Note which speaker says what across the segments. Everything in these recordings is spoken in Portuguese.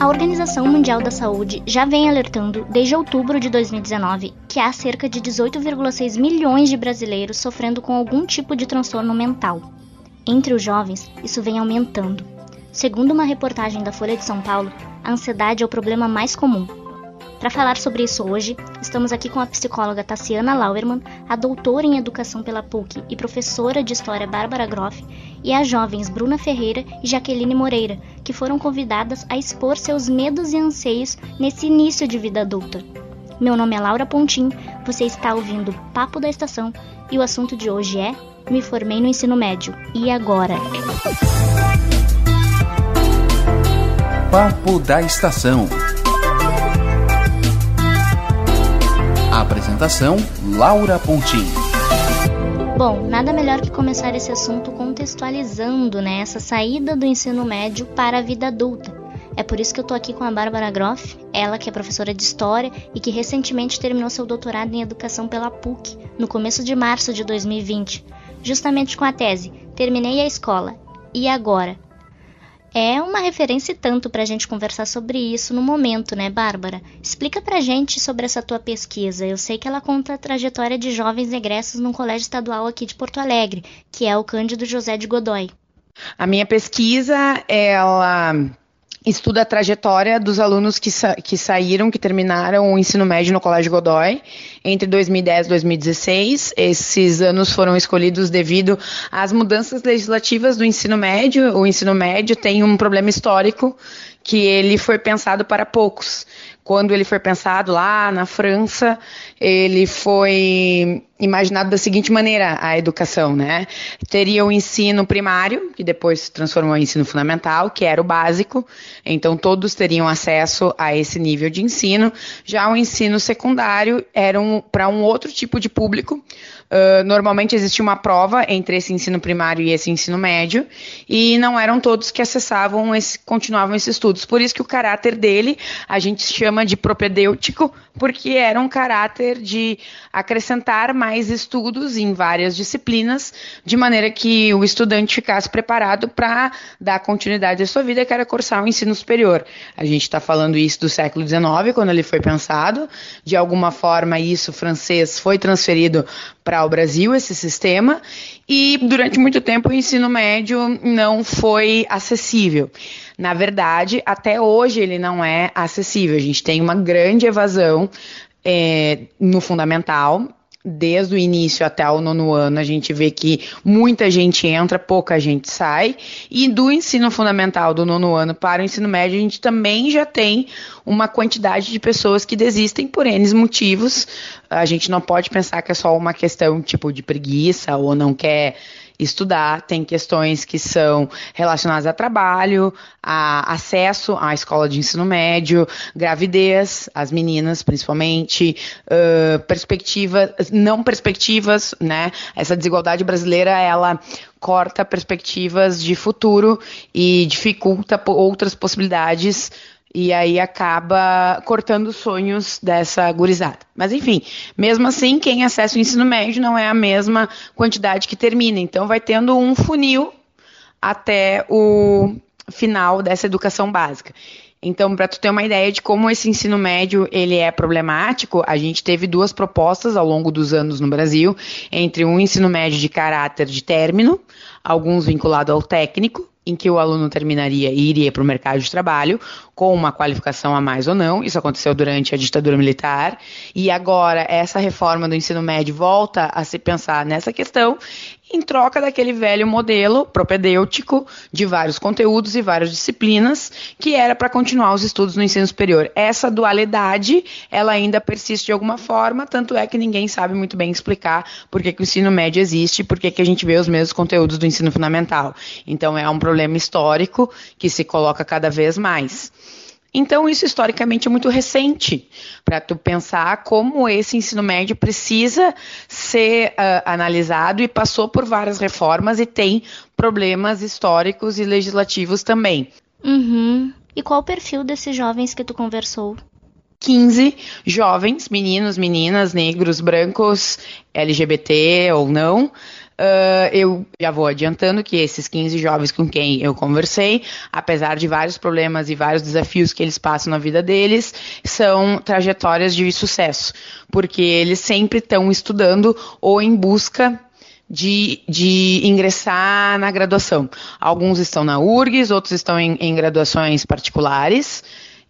Speaker 1: A Organização Mundial da Saúde já vem alertando desde outubro de 2019 que há cerca de 18,6 milhões de brasileiros sofrendo com algum tipo de transtorno mental. Entre os jovens, isso vem aumentando. Segundo uma reportagem da Folha de São Paulo, a ansiedade é o problema mais comum, para falar sobre isso hoje, estamos aqui com a psicóloga Tassiana Lauerman, a doutora em educação pela PUC e professora de história Bárbara Groff, e as jovens Bruna Ferreira e Jaqueline Moreira, que foram convidadas a expor seus medos e anseios nesse início de vida adulta. Meu nome é Laura Pontim, você está ouvindo Papo da Estação e o assunto de hoje é Me formei no ensino médio. E agora?
Speaker 2: Papo da Estação. Apresentação: Laura Pontim.
Speaker 1: Bom, nada melhor que começar esse assunto contextualizando né, essa saída do ensino médio para a vida adulta. É por isso que eu tô aqui com a Bárbara Groff, ela que é professora de História e que recentemente terminou seu doutorado em Educação pela PUC, no começo de março de 2020, justamente com a tese Terminei a escola. E agora? É uma referência e tanto para a gente conversar sobre isso no momento, né, Bárbara? Explica para a gente sobre essa tua pesquisa. Eu sei que ela conta a trajetória de jovens egressos num colégio estadual aqui de Porto Alegre, que é o Cândido José de Godoy.
Speaker 3: A minha pesquisa, ela estuda a trajetória dos alunos que, sa que saíram, que terminaram o ensino médio no Colégio Godoy entre 2010 e 2016. Esses anos foram escolhidos devido às mudanças legislativas do ensino médio. O ensino médio tem um problema histórico que ele foi pensado para poucos quando ele foi pensado lá na França, ele foi imaginado da seguinte maneira a educação, né? Teria o ensino primário, que depois se transformou em ensino fundamental, que era o básico, então todos teriam acesso a esse nível de ensino. Já o ensino secundário era um, para um outro tipo de público, Uh, normalmente existia uma prova entre esse ensino primário e esse ensino médio, e não eram todos que acessavam, esse, continuavam esses estudos. Por isso que o caráter dele a gente chama de propedêutico, porque era um caráter de acrescentar mais estudos em várias disciplinas, de maneira que o estudante ficasse preparado para dar continuidade à sua vida, que era cursar o ensino superior. A gente está falando isso do século XIX, quando ele foi pensado. De alguma forma, isso francês foi transferido para o Brasil, esse sistema, e durante muito tempo o ensino médio não foi acessível. Na verdade, até hoje ele não é acessível. A gente tem uma grande evasão é, no fundamental, desde o início até o nono ano, a gente vê que muita gente entra, pouca gente sai. E do ensino fundamental do nono ano para o ensino médio, a gente também já tem uma quantidade de pessoas que desistem por N motivos. A gente não pode pensar que é só uma questão tipo de preguiça ou não quer estudar, tem questões que são relacionadas a trabalho, a acesso à escola de ensino médio, gravidez, as meninas principalmente, uh, perspectivas, não perspectivas, né? Essa desigualdade brasileira, ela corta perspectivas de futuro e dificulta outras possibilidades e aí acaba cortando os sonhos dessa gurizada. Mas enfim, mesmo assim, quem acessa o ensino médio não é a mesma quantidade que termina. Então vai tendo um funil até o final dessa educação básica. Então, para tu ter uma ideia de como esse ensino médio ele é problemático, a gente teve duas propostas ao longo dos anos no Brasil, entre um ensino médio de caráter de término, alguns vinculado ao técnico, em que o aluno terminaria e iria para o mercado de trabalho com uma qualificação a mais ou não. Isso aconteceu durante a ditadura militar. E agora essa reforma do ensino médio volta a se pensar nessa questão em troca daquele velho modelo propedêutico de vários conteúdos e várias disciplinas que era para continuar os estudos no ensino superior. Essa dualidade, ela ainda persiste de alguma forma, tanto é que ninguém sabe muito bem explicar por que, que o ensino médio existe, por que, que a gente vê os mesmos conteúdos do ensino fundamental. Então é um problema histórico que se coloca cada vez mais. Então, isso historicamente é muito recente para tu pensar como esse ensino médio precisa ser uh, analisado e passou por várias reformas e tem problemas históricos e legislativos também.
Speaker 1: Uhum. E qual o perfil desses jovens que tu conversou?
Speaker 3: 15 jovens, meninos, meninas, negros, brancos, LGBT ou não, Uh, eu já vou adiantando que esses 15 jovens com quem eu conversei, apesar de vários problemas e vários desafios que eles passam na vida deles, são trajetórias de sucesso, porque eles sempre estão estudando ou em busca de, de, ingressar na graduação. Alguns estão na URGS, outros estão em, em graduações particulares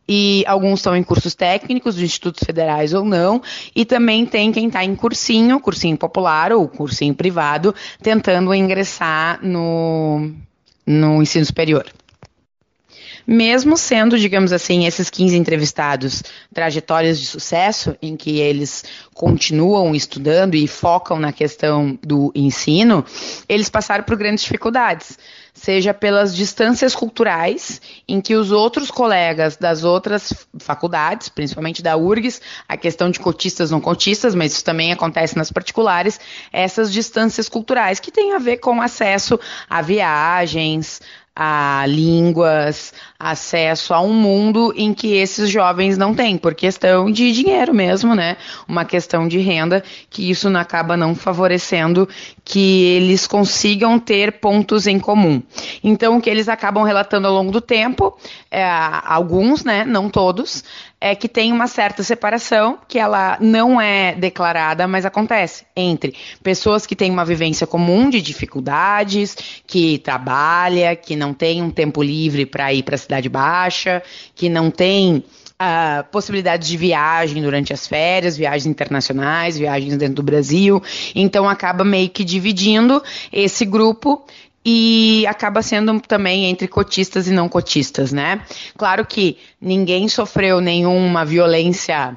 Speaker 3: e alguns estão em cursos técnicos dos institutos federais ou não, e também tem quem está em cursinho, cursinho popular ou cursinho privado, tentando ingressar no, no ensino superior. Mesmo sendo, digamos assim, esses 15 entrevistados trajetórias de sucesso, em que eles continuam estudando e focam na questão do ensino, eles passaram por grandes dificuldades seja pelas distâncias culturais, em que os outros colegas das outras faculdades, principalmente da URGS, a questão de cotistas não cotistas, mas isso também acontece nas particulares, essas distâncias culturais que têm a ver com acesso a viagens, a línguas, acesso a um mundo em que esses jovens não têm, por questão de dinheiro mesmo, né? Uma questão de renda, que isso acaba não favorecendo que eles consigam ter pontos em comum. Então, o que eles acabam relatando ao longo do tempo, é, alguns, né? Não todos, é que tem uma certa separação, que ela não é declarada, mas acontece entre pessoas que têm uma vivência comum de dificuldades, que trabalha, que não tem um tempo livre para ir para a cidade baixa, que não tem uh, possibilidades de viagem durante as férias, viagens internacionais, viagens dentro do Brasil. Então acaba meio que dividindo esse grupo e acaba sendo também entre cotistas e não cotistas, né? Claro que ninguém sofreu nenhuma violência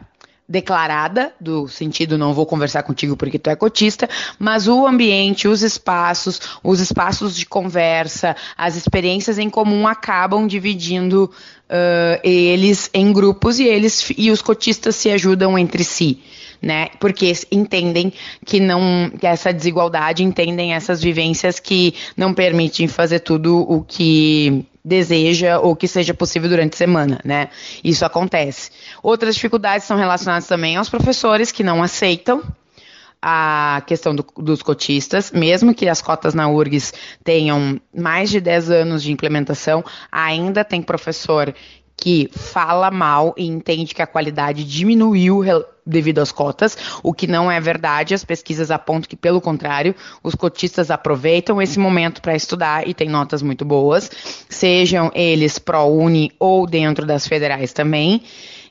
Speaker 3: declarada, do sentido não vou conversar contigo porque tu é cotista, mas o ambiente, os espaços, os espaços de conversa, as experiências em comum acabam dividindo uh, eles em grupos e eles e os cotistas se ajudam entre si né? Porque entendem que não que essa desigualdade, entendem essas vivências que não permitem fazer tudo o que deseja ou que seja possível durante a semana, né? Isso acontece. Outras dificuldades são relacionadas também aos professores que não aceitam a questão do, dos cotistas, mesmo que as cotas na URGS tenham mais de 10 anos de implementação, ainda tem professor que fala mal e entende que a qualidade diminuiu devido às cotas, o que não é verdade. As pesquisas apontam que, pelo contrário, os cotistas aproveitam esse momento para estudar e têm notas muito boas, sejam eles pró-uni ou dentro das federais também.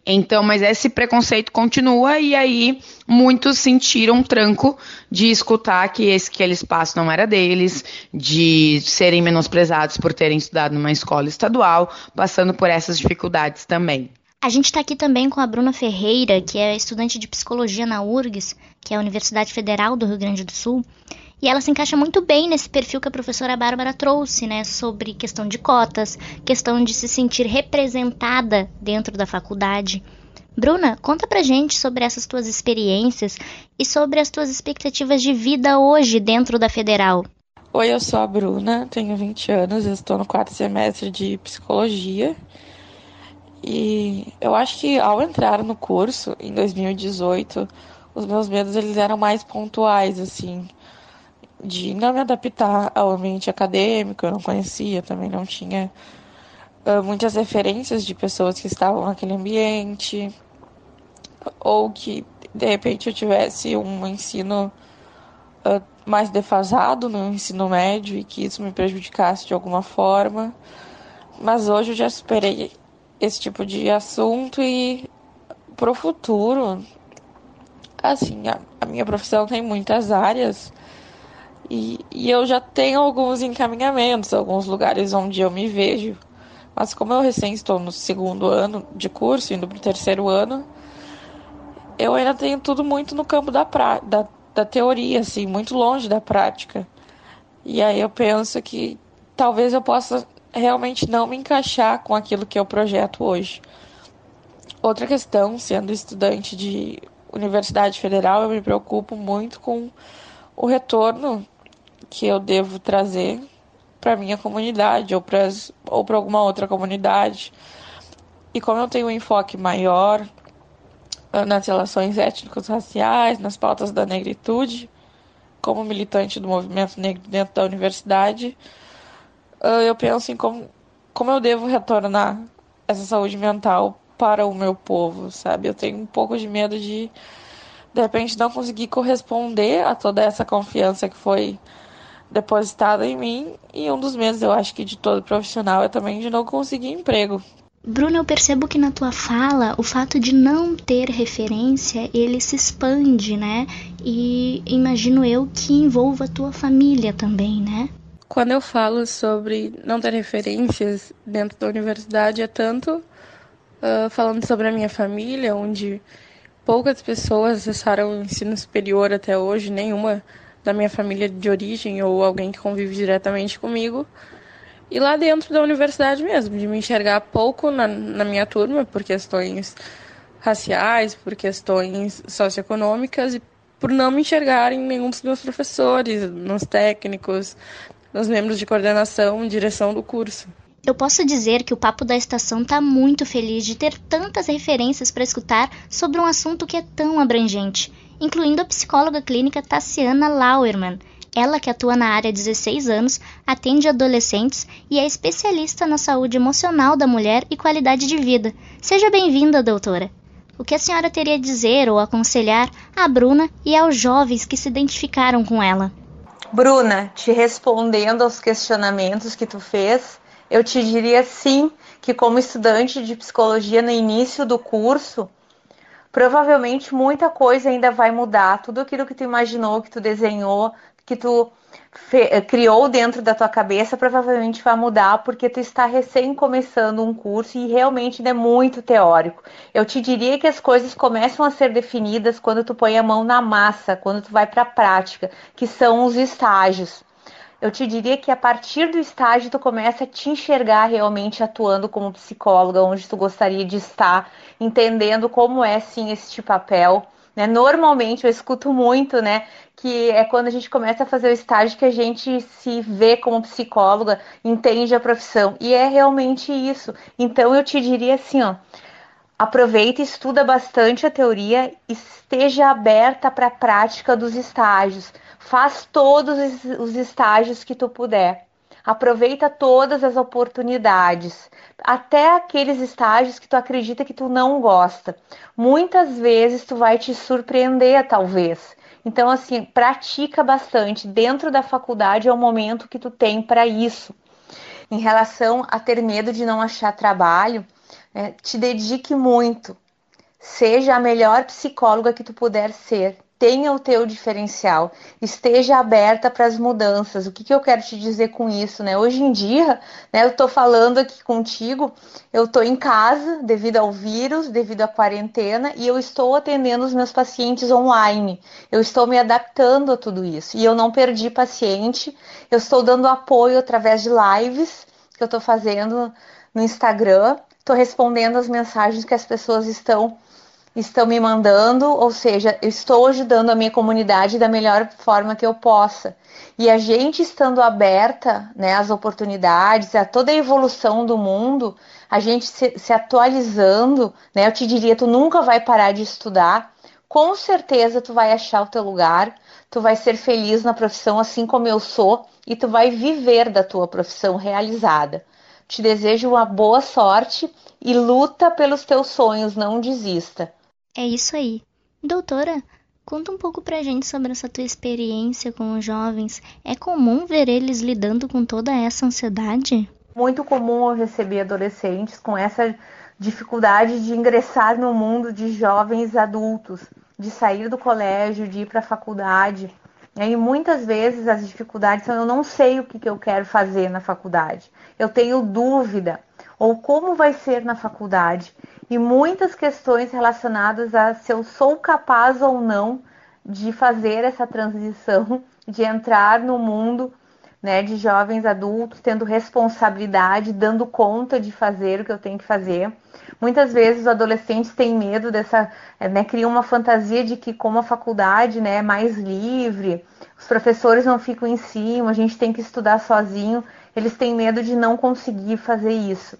Speaker 3: Então, mas esse preconceito continua e aí muitos sentiram um tranco de escutar que esse aquele espaço não era deles, de serem menosprezados por terem estudado numa escola estadual, passando por essas dificuldades também.
Speaker 1: A gente está aqui também com a Bruna Ferreira, que é estudante de psicologia na URGS, que é a Universidade Federal do Rio Grande do Sul. E ela se encaixa muito bem nesse perfil que a professora Bárbara trouxe, né, sobre questão de cotas, questão de se sentir representada dentro da faculdade. Bruna, conta pra gente sobre essas tuas experiências e sobre as tuas expectativas de vida hoje dentro da Federal.
Speaker 4: Oi, eu sou a Bruna, tenho 20 anos, estou no quarto semestre de psicologia. E eu acho que ao entrar no curso em 2018, os meus medos eles eram mais pontuais, assim de não me adaptar ao ambiente acadêmico, eu não conhecia, também não tinha uh, muitas referências de pessoas que estavam naquele ambiente, ou que de repente eu tivesse um ensino uh, mais defasado no ensino médio e que isso me prejudicasse de alguma forma. Mas hoje eu já superei esse tipo de assunto e pro futuro, assim, a, a minha profissão tem muitas áreas e, e eu já tenho alguns encaminhamentos, alguns lugares onde eu me vejo. Mas como eu recém estou no segundo ano de curso, indo para o terceiro ano, eu ainda tenho tudo muito no campo da, pra, da, da teoria, assim, muito longe da prática. E aí eu penso que talvez eu possa realmente não me encaixar com aquilo que eu projeto hoje. Outra questão, sendo estudante de Universidade Federal, eu me preocupo muito com o retorno que eu devo trazer para minha comunidade ou para ou para alguma outra comunidade. E como eu tenho um enfoque maior ah, nas relações étnicos raciais, nas pautas da negritude, como militante do movimento negro dentro da universidade, ah, eu penso em como, como eu devo retornar essa saúde mental para o meu povo, sabe? Eu tenho um pouco de medo de de repente não conseguir corresponder a toda essa confiança que foi depositada em mim e um dos medos eu acho que de todo profissional é também de não conseguir emprego.
Speaker 1: Bruno, eu percebo que na tua fala o fato de não ter referência ele se expande, né? E imagino eu que envolva a tua família também, né?
Speaker 4: Quando eu falo sobre não ter referências dentro da universidade, é tanto uh, falando sobre a minha família, onde poucas pessoas acessaram o ensino superior até hoje, nenhuma da minha família de origem ou alguém que convive diretamente comigo. E lá dentro da universidade mesmo, de me enxergar pouco na, na minha turma por questões raciais, por questões socioeconômicas e por não me enxergar em nenhum dos meus professores, nos técnicos, nos membros de coordenação direção do curso.
Speaker 1: Eu posso dizer que o Papo da Estação está muito feliz de ter tantas referências para escutar sobre um assunto que é tão abrangente, incluindo a psicóloga clínica Tassiana Lauerman. Ela, que atua na área há 16 anos, atende adolescentes e é especialista na saúde emocional da mulher e qualidade de vida. Seja bem-vinda, doutora! O que a senhora teria a dizer ou aconselhar à Bruna e aos jovens que se identificaram com ela?
Speaker 5: Bruna, te respondendo aos questionamentos que tu fez, eu te diria sim que como estudante de psicologia no início do curso, provavelmente muita coisa ainda vai mudar. Tudo aquilo que tu imaginou, que tu desenhou, que tu eh, criou dentro da tua cabeça, provavelmente vai mudar porque tu está recém começando um curso e realmente ainda é muito teórico. Eu te diria que as coisas começam a ser definidas quando tu põe a mão na massa, quando tu vai para a prática, que são os estágios eu te diria que a partir do estágio tu começa a te enxergar realmente atuando como psicóloga, onde tu gostaria de estar, entendendo como é sim este papel. Né? Normalmente eu escuto muito, né, que é quando a gente começa a fazer o estágio que a gente se vê como psicóloga, entende a profissão. E é realmente isso. Então eu te diria assim, ó, aproveita, estuda bastante a teoria, esteja aberta para a prática dos estágios Faz todos os estágios que tu puder. Aproveita todas as oportunidades, até aqueles estágios que tu acredita que tu não gosta. Muitas vezes tu vai te surpreender, talvez. Então, assim, pratica bastante. Dentro da faculdade é o momento que tu tem para isso. Em relação a ter medo de não achar trabalho, é, te dedique muito. Seja a melhor psicóloga que tu puder ser tenha o teu diferencial, esteja aberta para as mudanças. O que, que eu quero te dizer com isso, né? Hoje em dia, né, eu estou falando aqui contigo, eu estou em casa devido ao vírus, devido à quarentena, e eu estou atendendo os meus pacientes online. Eu estou me adaptando a tudo isso. E eu não perdi paciente, eu estou dando apoio através de lives que eu estou fazendo no Instagram, estou respondendo as mensagens que as pessoas estão estão me mandando, ou seja, eu estou ajudando a minha comunidade da melhor forma que eu possa. E a gente estando aberta né, às oportunidades, a toda a evolução do mundo, a gente se, se atualizando, né, eu te diria, tu nunca vai parar de estudar, com certeza tu vai achar o teu lugar, tu vai ser feliz na profissão assim como eu sou, e tu vai viver da tua profissão realizada. Te desejo uma boa sorte e luta pelos teus sonhos, não desista.
Speaker 1: É isso aí. Doutora, conta um pouco pra gente sobre essa tua experiência com os jovens. É comum ver eles lidando com toda essa ansiedade?
Speaker 5: Muito comum eu receber adolescentes com essa dificuldade de ingressar no mundo de jovens adultos, de sair do colégio, de ir para a faculdade. E muitas vezes as dificuldades são eu não sei o que, que eu quero fazer na faculdade, eu tenho dúvida, ou como vai ser na faculdade e muitas questões relacionadas a se eu sou capaz ou não de fazer essa transição, de entrar no mundo né, de jovens adultos tendo responsabilidade, dando conta de fazer o que eu tenho que fazer. Muitas vezes os adolescentes têm medo dessa, né, criam uma fantasia de que como a faculdade, né, é mais livre, os professores não ficam em cima, a gente tem que estudar sozinho, eles têm medo de não conseguir fazer isso.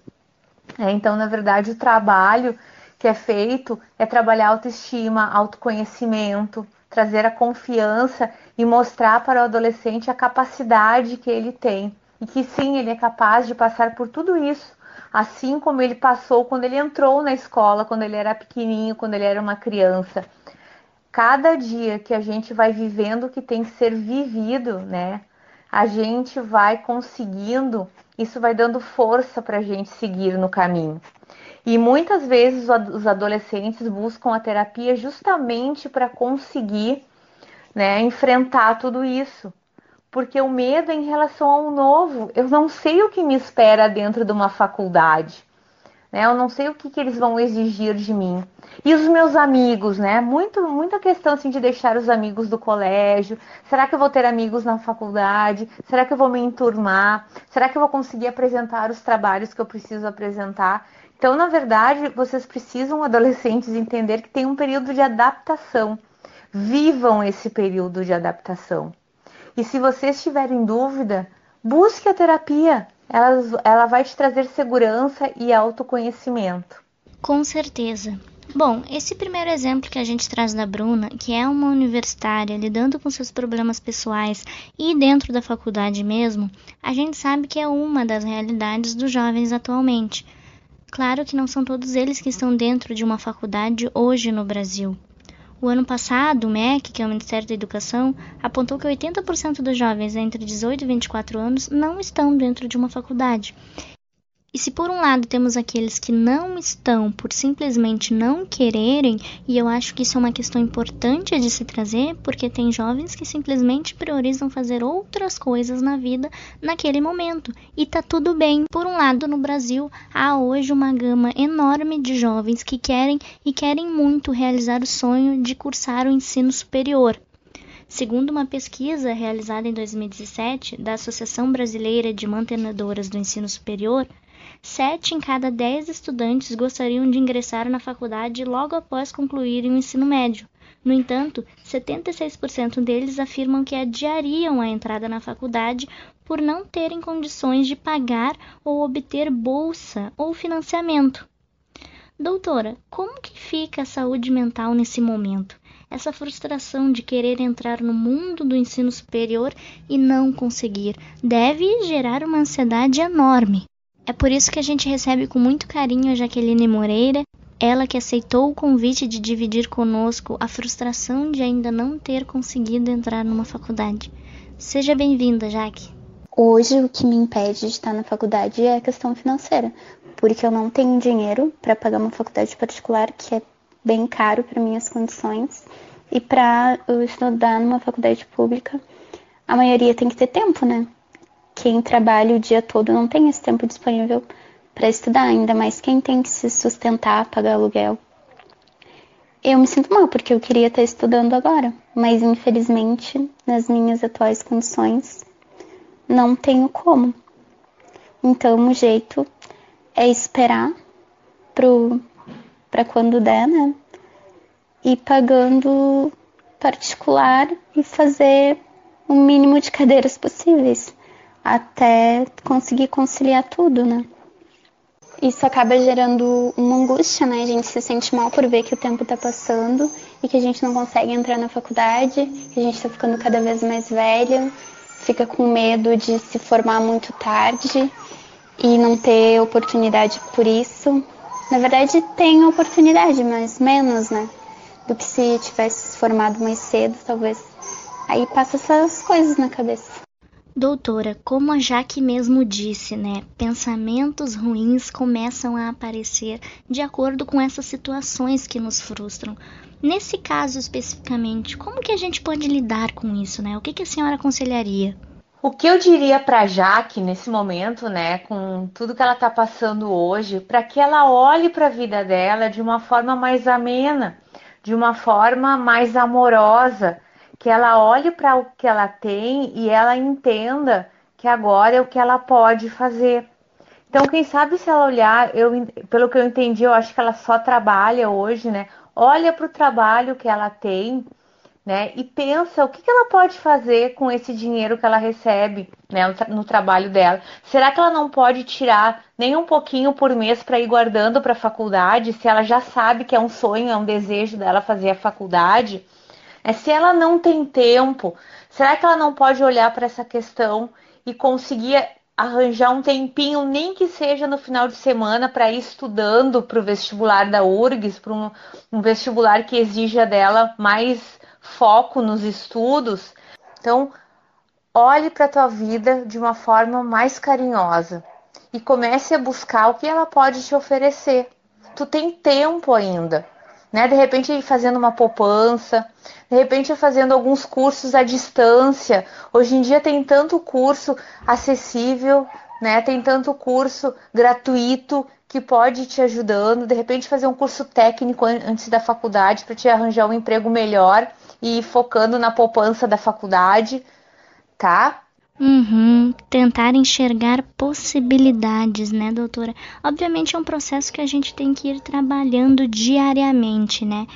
Speaker 5: É, então, na verdade, o trabalho que é feito é trabalhar autoestima, autoconhecimento, trazer a confiança e mostrar para o adolescente a capacidade que ele tem e que sim, ele é capaz de passar por tudo isso, assim como ele passou quando ele entrou na escola, quando ele era pequenininho, quando ele era uma criança. Cada dia que a gente vai vivendo o que tem que ser vivido, né? A gente vai conseguindo, isso vai dando força para a gente seguir no caminho. E muitas vezes os adolescentes buscam a terapia justamente para conseguir né, enfrentar tudo isso. Porque o medo é em relação ao novo, eu não sei o que me espera dentro de uma faculdade. Né? Eu não sei o que, que eles vão exigir de mim. E os meus amigos, né? Muito, muita questão assim, de deixar os amigos do colégio. Será que eu vou ter amigos na faculdade? Será que eu vou me enturmar? Será que eu vou conseguir apresentar os trabalhos que eu preciso apresentar? Então, na verdade, vocês precisam, adolescentes, entender que tem um período de adaptação. Vivam esse período de adaptação. E se vocês tiverem dúvida, busque a terapia. Ela, vai te trazer segurança e autoconhecimento.
Speaker 1: Com certeza. Bom, esse primeiro exemplo que a gente traz da Bruna, que é uma universitária lidando com seus problemas pessoais e dentro da faculdade mesmo, a gente sabe que é uma das realidades dos jovens atualmente. Claro que não são todos eles que estão dentro de uma faculdade hoje no Brasil. O ano passado, o MEC, que é o Ministério da Educação, apontou que 80% dos jovens entre 18 e 24 anos não estão dentro de uma faculdade. E se por um lado temos aqueles que não estão por simplesmente não quererem, e eu acho que isso é uma questão importante de se trazer, porque tem jovens que simplesmente priorizam fazer outras coisas na vida naquele momento, e tá tudo bem. Por um lado, no Brasil há hoje uma gama enorme de jovens que querem e querem muito realizar o sonho de cursar o ensino superior. Segundo uma pesquisa realizada em 2017 da Associação Brasileira de Mantenedoras do Ensino Superior, Sete em cada dez estudantes gostariam de ingressar na faculdade logo após concluírem o ensino médio. No entanto, 76% deles afirmam que adiariam a entrada na faculdade por não terem condições de pagar ou obter bolsa ou financiamento. Doutora, como que fica a saúde mental nesse momento? Essa frustração de querer entrar no mundo do ensino superior e não conseguir deve gerar uma ansiedade enorme. É por isso que a gente recebe com muito carinho a Jaqueline Moreira, ela que aceitou o convite de dividir conosco a frustração de ainda não ter conseguido entrar numa faculdade. Seja bem-vinda, Jaque.
Speaker 6: Hoje o que me impede de estar na faculdade é a questão financeira, porque eu não tenho dinheiro para pagar uma faculdade particular que é bem caro para minhas condições e para eu estudar numa faculdade pública, a maioria tem que ter tempo, né? Quem trabalha o dia todo não tem esse tempo disponível para estudar, ainda mais quem tem que se sustentar, pagar aluguel. Eu me sinto mal porque eu queria estar estudando agora, mas infelizmente, nas minhas atuais condições, não tenho como. Então, o jeito é esperar para quando der, né? E pagando particular e fazer o mínimo de cadeiras possíveis até conseguir conciliar tudo, né? Isso acaba gerando uma angústia, né? A gente se sente mal por ver que o tempo tá passando e que a gente não consegue entrar na faculdade, que a gente tá ficando cada vez mais velho, fica com medo de se formar muito tarde e não ter oportunidade por isso. Na verdade, tem oportunidade, mas menos, né? Do que se tivesse se formado mais cedo, talvez. Aí passa essas coisas na cabeça.
Speaker 1: Doutora, como a Jaque mesmo disse, né? Pensamentos ruins começam a aparecer de acordo com essas situações que nos frustram. Nesse caso especificamente, como que a gente pode lidar com isso, né? O que, que a senhora aconselharia?
Speaker 5: O que eu diria para Jaque nesse momento, né, com tudo que ela está passando hoje, para que ela olhe para a vida dela de uma forma mais amena, de uma forma mais amorosa, que ela olhe para o que ela tem e ela entenda que agora é o que ela pode fazer. Então, quem sabe se ela olhar, eu, pelo que eu entendi, eu acho que ela só trabalha hoje, né? Olha para o trabalho que ela tem, né? E pensa o que, que ela pode fazer com esse dinheiro que ela recebe, né? No, trabalho dela. Será que ela não pode tirar nem um pouquinho por mês para ir guardando para a faculdade? Se ela já sabe que é um sonho, é um desejo dela fazer a faculdade? É se ela não tem tempo, será que ela não pode olhar para essa questão e conseguir arranjar um tempinho, nem que seja no final de semana, para ir estudando para o vestibular da URGS, para um, um, vestibular que exija dela mais foco nos estudos. Então, olhe para a tua vida de uma forma mais carinhosa e comece a buscar o que ela pode te oferecer. Tu tem tempo ainda né? De repente fazendo uma poupança, de repente fazendo alguns cursos à distância. Hoje em dia tem tanto curso acessível, né? Tem tanto curso gratuito que pode te ajudando, de repente fazer um curso técnico antes da faculdade para te arranjar um emprego melhor e focando na poupança da faculdade, tá?
Speaker 1: Uhum, tentar enxergar possibilidades, né, doutora? Obviamente é um processo que a gente tem que ir trabalhando diariamente, né?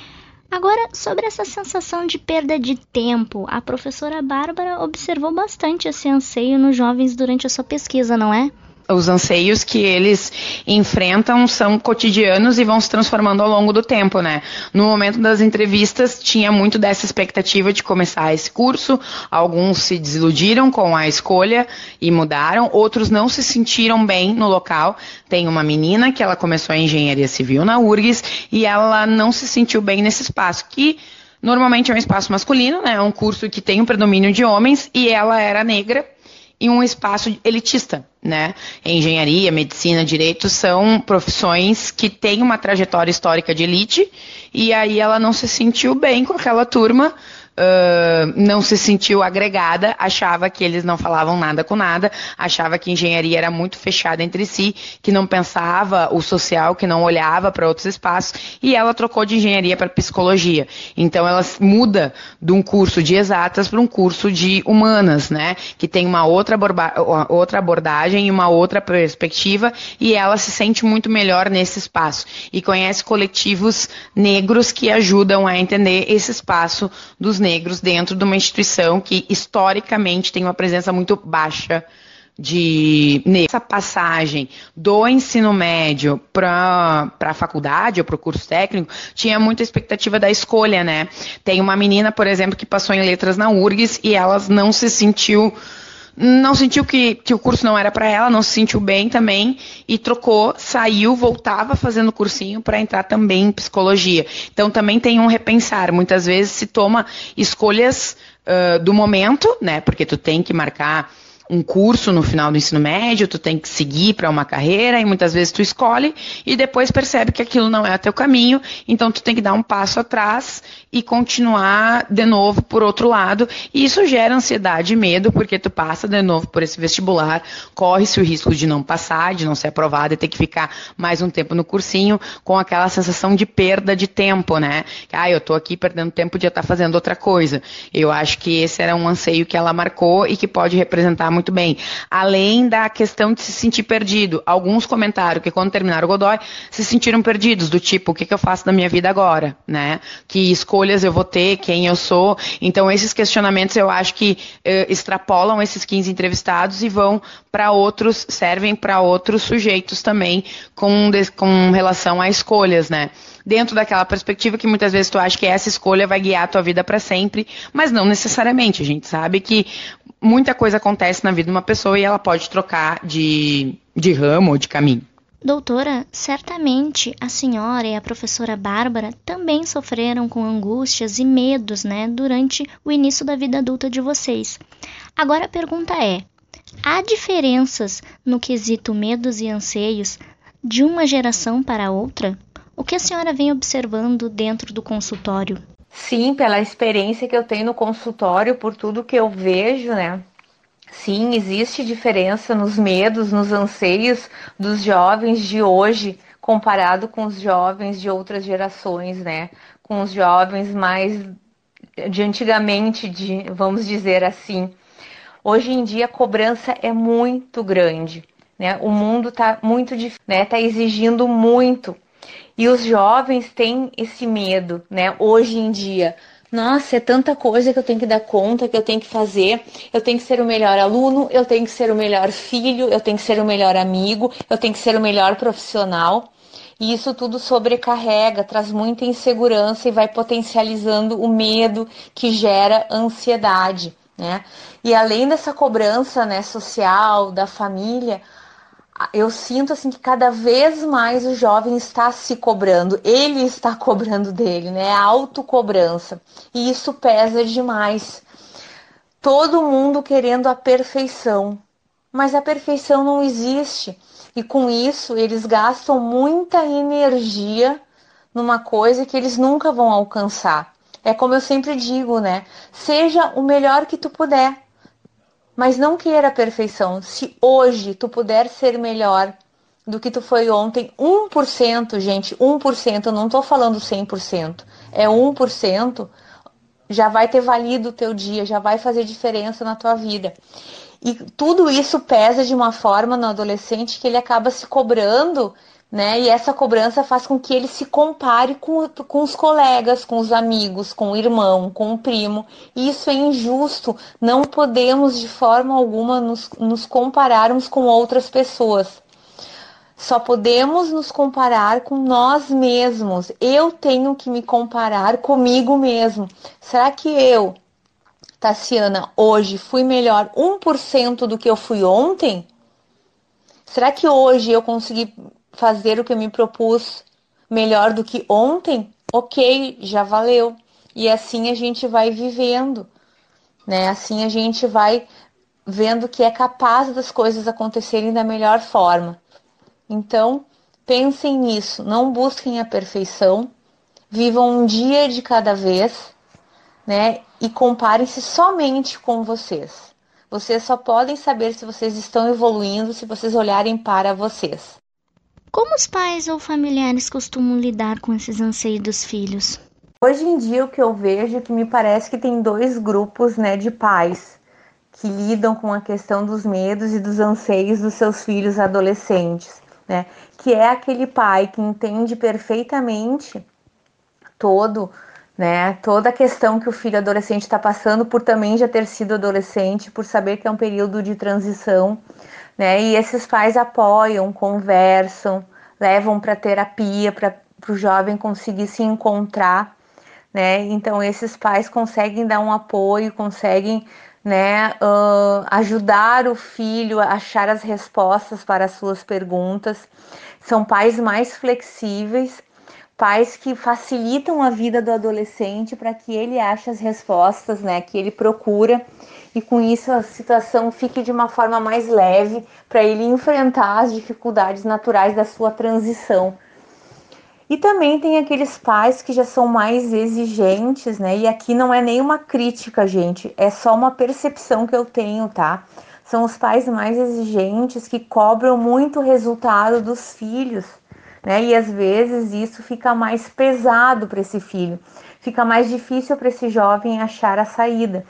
Speaker 1: Agora, sobre essa sensação de perda de tempo, a professora Bárbara observou bastante esse anseio nos jovens durante a sua pesquisa, não é?
Speaker 3: Os anseios que eles enfrentam são cotidianos e vão se transformando ao longo do tempo, né? No momento das entrevistas tinha muito dessa expectativa de começar esse curso. Alguns se desiludiram com a escolha e mudaram, outros não se sentiram bem no local. Tem uma menina que ela começou a engenharia civil na URGS e ela não se sentiu bem nesse espaço que normalmente é um espaço masculino, né? É um curso que tem um predomínio de homens e ela era negra em um espaço elitista, né? Engenharia, medicina, direito são profissões que têm uma trajetória histórica de elite e aí ela não se sentiu bem com aquela turma uh, não se sentiu agregada, achava que eles não falavam nada com nada, achava que engenharia era muito fechada entre si, que não pensava o social, que não olhava para outros espaços, e ela trocou de engenharia para psicologia. Então ela muda de um curso de exatas para um curso de humanas, né? Que tem uma outra, outra abordagem e uma outra perspectiva, e ela se sente muito melhor nesse espaço. E conhece coletivos negros que ajudam a entender esse espaço dos negros dentro de uma instituição que historicamente tem uma presença muito baixa de essa passagem do ensino médio para a faculdade ou para o curso técnico tinha muita expectativa da escolha, né? Tem uma menina, por exemplo, que passou em letras na URGS e ela não se sentiu não sentiu que, que o curso não era para ela, não se sentiu bem também e trocou, saiu, voltava fazendo cursinho para entrar também em psicologia. Então também tem um repensar. Muitas vezes se toma escolhas uh, do momento, né? Porque tu tem que marcar um curso no final do ensino médio, tu tem que seguir para uma carreira e muitas vezes tu escolhe e depois percebe que aquilo não é o teu caminho, então tu tem que dar um passo atrás e continuar de novo por outro lado, e isso gera ansiedade e medo porque tu passa de novo por esse vestibular, corre-se o risco de não passar, de não ser aprovado e ter que ficar mais um tempo no cursinho com aquela sensação de perda de tempo, né? Ah, eu tô aqui perdendo tempo de estar fazendo outra coisa. Eu acho que esse era um anseio que ela marcou e que pode representar muito muito bem. Além da questão de se sentir perdido. Alguns comentaram que quando terminaram o Godoy se sentiram perdidos, do tipo, o que, que eu faço da minha vida agora, né? Que escolhas eu vou ter, quem eu sou. Então, esses questionamentos eu acho que eh, extrapolam esses 15 entrevistados e vão para outros, servem para outros sujeitos também com, com relação a escolhas, né? dentro daquela perspectiva que muitas vezes tu acha que essa escolha vai guiar a tua vida para sempre, mas não necessariamente. A gente sabe que muita coisa acontece na vida de uma pessoa e ela pode trocar de, de ramo ou de caminho.
Speaker 1: Doutora, certamente a senhora e a professora Bárbara também sofreram com angústias e medos, né, durante o início da vida adulta de vocês. Agora a pergunta é: há diferenças no quesito medos e anseios de uma geração para outra? O que a senhora vem observando dentro do consultório?
Speaker 5: Sim, pela experiência que eu tenho no consultório, por tudo que eu vejo, né? Sim, existe diferença nos medos, nos anseios dos jovens de hoje comparado com os jovens de outras gerações, né? Com os jovens mais de antigamente, de, vamos dizer assim. Hoje em dia a cobrança é muito grande, né? O mundo está muito, né? Tá exigindo muito e os jovens têm esse medo, né? Hoje em dia, nossa, é tanta coisa que eu tenho que dar conta, que eu tenho que fazer. Eu tenho que ser o melhor aluno, eu tenho que ser o melhor filho, eu tenho que ser o melhor amigo, eu tenho que ser o melhor profissional. E isso tudo sobrecarrega, traz muita insegurança e vai potencializando o medo que gera ansiedade, né? E além dessa cobrança, né, social da família, eu sinto assim que cada vez mais o jovem está se cobrando, ele está cobrando dele, né? A autocobrança. E isso pesa demais. Todo mundo querendo a perfeição, mas a perfeição não existe. E com isso, eles gastam muita energia numa coisa que eles nunca vão alcançar. É como eu sempre digo, né? Seja o melhor que tu puder. Mas não queira a perfeição. Se hoje tu puder ser melhor do que tu foi ontem, 1%, gente, 1%, eu não tô falando 100%, é 1%, já vai ter valido o teu dia, já vai fazer diferença na tua vida. E tudo isso pesa de uma forma no adolescente que ele acaba se cobrando né? E essa cobrança faz com que ele se compare com, com os colegas, com os amigos, com o irmão, com o primo. E isso é injusto. Não podemos de forma alguma nos, nos compararmos com outras pessoas. Só podemos nos comparar com nós mesmos. Eu tenho que me comparar comigo mesmo. Será que eu, Tassiana, hoje fui melhor 1% do que eu fui ontem? Será que hoje eu consegui fazer o que eu me propus melhor do que ontem, ok, já valeu. E assim a gente vai vivendo, né? Assim a gente vai vendo que é capaz das coisas acontecerem da melhor forma. Então, pensem nisso, não busquem a perfeição, vivam um dia de cada vez, né? E comparem-se somente com vocês. Vocês só podem saber se vocês estão evoluindo se vocês olharem para vocês.
Speaker 1: Como os pais ou familiares costumam lidar com esses anseios dos filhos?
Speaker 5: Hoje em dia o que eu vejo é que me parece que tem dois grupos, né, de pais que lidam com a questão dos medos e dos anseios dos seus filhos adolescentes, né? Que é aquele pai que entende perfeitamente todo, né, toda a questão que o filho adolescente está passando por também já ter sido adolescente, por saber que é um período de transição, né? E esses pais apoiam, conversam, levam para terapia para o jovem conseguir se encontrar, né? Então esses pais conseguem dar um apoio, conseguem né, uh, ajudar o filho a achar as respostas para as suas perguntas. São pais mais flexíveis, pais que facilitam a vida do adolescente para que ele ache as respostas, né, que ele procura e com isso a situação fique de uma forma mais leve para ele enfrentar as dificuldades naturais da sua transição. E também tem aqueles pais que já são mais exigentes, né? E aqui não é nenhuma crítica, gente, é só uma percepção que eu tenho, tá? São os pais mais exigentes que cobram muito o resultado dos filhos, né? E às vezes isso fica mais pesado para esse filho, fica mais difícil para esse jovem achar a saída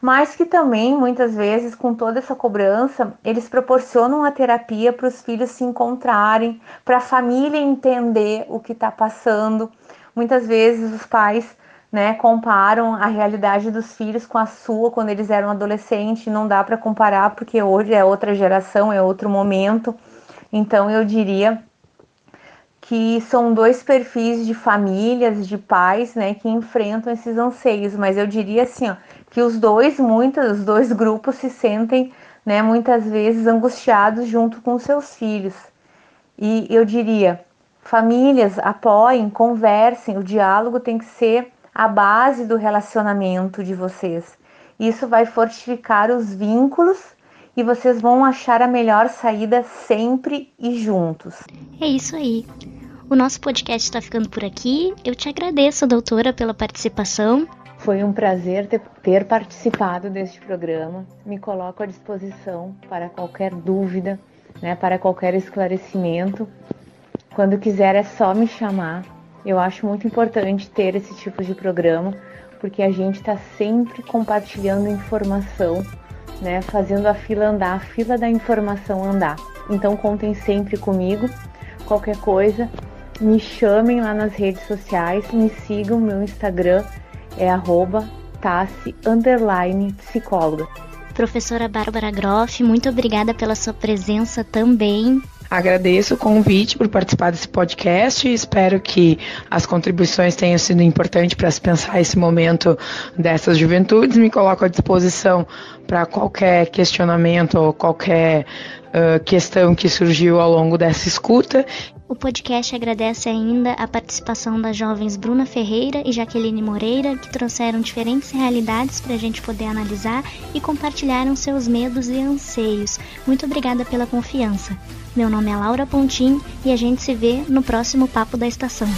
Speaker 5: mas que também, muitas vezes, com toda essa cobrança, eles proporcionam a terapia para os filhos se encontrarem, para a família entender o que está passando. Muitas vezes os pais né, comparam a realidade dos filhos com a sua quando eles eram adolescentes. Não dá para comparar porque hoje é outra geração, é outro momento. Então eu diria que são dois perfis de famílias, de pais, né, que enfrentam esses anseios. Mas eu diria assim, ó, que os dois, muitas, os dois grupos se sentem, né, muitas vezes angustiados junto com seus filhos. E eu diria, famílias apoiem, conversem, o diálogo tem que ser a base do relacionamento de vocês. Isso vai fortificar os vínculos e vocês vão achar a melhor saída sempre e juntos.
Speaker 1: É isso aí. O nosso podcast está ficando por aqui. Eu te agradeço, doutora, pela participação.
Speaker 3: Foi um prazer ter, participado deste programa. Me coloco à disposição para qualquer dúvida, né, para qualquer esclarecimento. Quando quiser é só me chamar. Eu acho muito importante ter esse tipo de programa, porque a gente está sempre compartilhando informação
Speaker 5: né, fazendo a fila andar, a fila da informação andar. Então contem sempre comigo. Qualquer coisa, me chamem lá nas redes sociais, me sigam, meu Instagram é arroba tassi, psicóloga.
Speaker 1: Professora Bárbara Groff, muito obrigada pela sua presença também.
Speaker 3: Agradeço o convite por participar desse podcast e espero que as contribuições tenham sido importantes para se pensar esse momento dessas juventudes. Me coloco à disposição para qualquer questionamento ou qualquer uh, questão que surgiu ao longo dessa escuta.
Speaker 1: O podcast agradece ainda a participação das jovens Bruna Ferreira e Jaqueline Moreira, que trouxeram diferentes realidades para a gente poder analisar e compartilharam seus medos e anseios. Muito obrigada pela confiança. Meu nome é Laura Pontim e a gente se vê no próximo Papo da Estação.